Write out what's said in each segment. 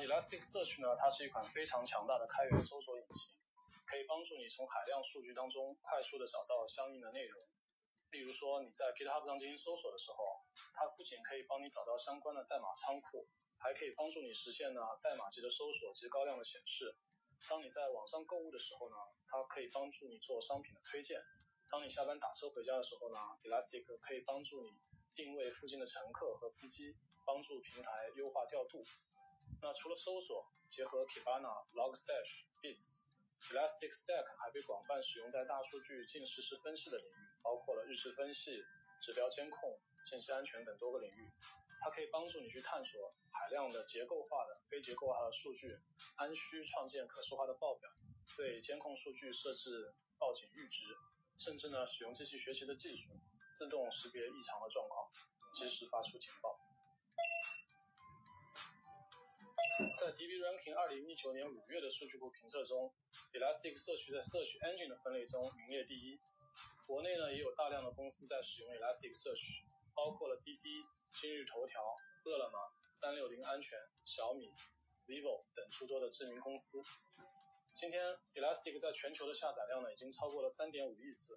Elasticsearch 呢，它是一款非常强大的开源搜索引擎，可以帮助你从海量数据当中快速的找到相应的内容。例如说你在 GitHub 上进行搜索的时候，它不仅可以帮你找到相关的代码仓库，还可以帮助你实现呢代码级的搜索及高量的显示。当你在网上购物的时候呢，它可以帮助你做商品的推荐。当你下班打车回家的时候呢，Elastic 可以帮助你定位附近的乘客和司机，帮助平台优化调度。那除了搜索，结合 Kibana、Logstash、Bits，Elasticstack 还被广泛使用在大数据近实时分析的领域，包括了日志分析、指标监控、信息安全等多个领域。它可以帮助你去探索海量的结构化的、非结构化的数据，按需创建可视化的报表，对监控数据设置报警阈值。甚至呢，使用机器学习的技术，自动识别异常的状况，及时发出警报。在 DB Ranking 二零一九年五月的数据库评测中，Elasticsearch 在 Search Engine 的分类中名列第一。国内呢，也有大量的公司在使用 Elasticsearch，包括了滴滴、今日头条、饿了么、三六零安全、小米、vivo 等诸多的知名公司。今天，Elastic 在全球的下载量呢，已经超过了三点五亿次。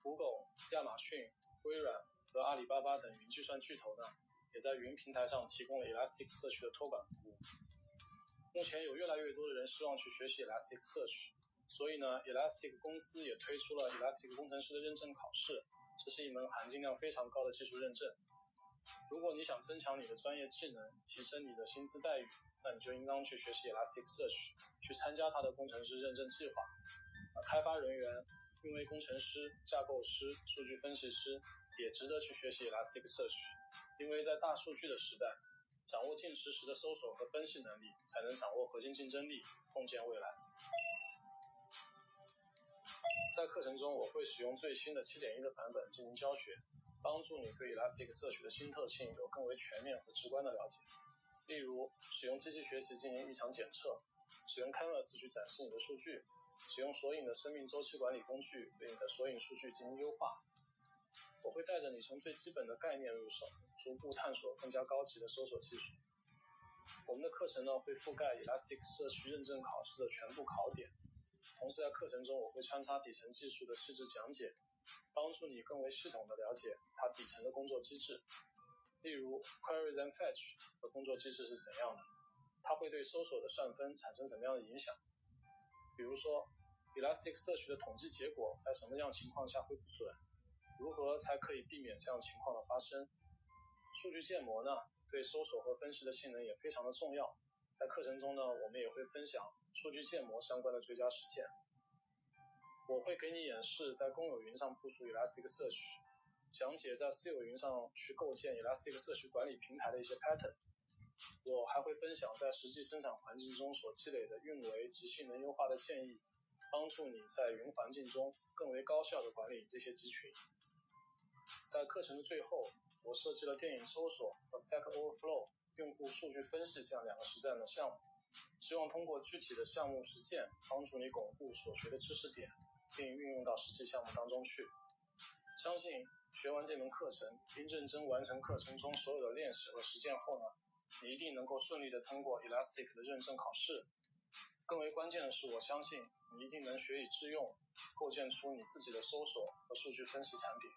Google、亚马逊、微软和阿里巴巴等云计算巨头呢，也在云平台上提供了 Elasticsearch 的托管服务。目前有越来越多的人希望去学习 Elasticsearch，所以呢，Elastic 公司也推出了 Elastic 工程师的认证考试，这是一门含金量非常高的技术认证。如果你想增强你的专业技能，提升你的薪资待遇，那你就应当去学习 Elasticsearch，去参加它的工程师认证计划。啊，开发人员、运维工程师、架构师、数据分析师也值得去学习 Elasticsearch，因为在大数据的时代，掌握近实时的搜索和分析能力，才能掌握核心竞争力，共建未来。在课程中，我会使用最新的7.1的版本进行教学，帮助你对 Elasticsearch 的新特性有更为全面和直观的了解。例如，使用机器学习进行异常检测，使用 Canvas 去展示你的数据，使用索引的生命周期管理工具对你的索引数据进行优化。我会带着你从最基本的概念入手，逐步探索更加高级的搜索技术。我们的课程呢会覆盖 Elasticsearch 认证考试的全部考点，同时在课程中我会穿插底层技术的细致讲解，帮助你更为系统的了解它底层的工作机制。例如，query then fetch 的工作机制是怎样的？它会对搜索的算分产生怎么样的影响？比如说，Elastic 社区的统计结果在什么样情况下会不准？如何才可以避免这样情况的发生？数据建模呢，对搜索和分析的性能也非常的重要。在课程中呢，我们也会分享数据建模相关的最佳实践。我会给你演示在公有云上部署 Elasticsearch。讲解在私有云上去构建 Elasticsearch 管理平台的一些 pattern，我还会分享在实际生产环境中所积累的运维及性能优化的建议，帮助你在云环境中更为高效的管理这些集群。在课程的最后，我设计了电影搜索和 Stack Overflow 用户数据分析这样两个实战的项目，希望通过具体的项目实践，帮助你巩固所学的知识点，并运用到实际项目当中去。相信。学完这门课程，并认真完成课程中所有的练习和实践后呢，你一定能够顺利的通过 Elastic 的认证考试。更为关键的是，我相信你一定能学以致用，构建出你自己的搜索和数据分析产品。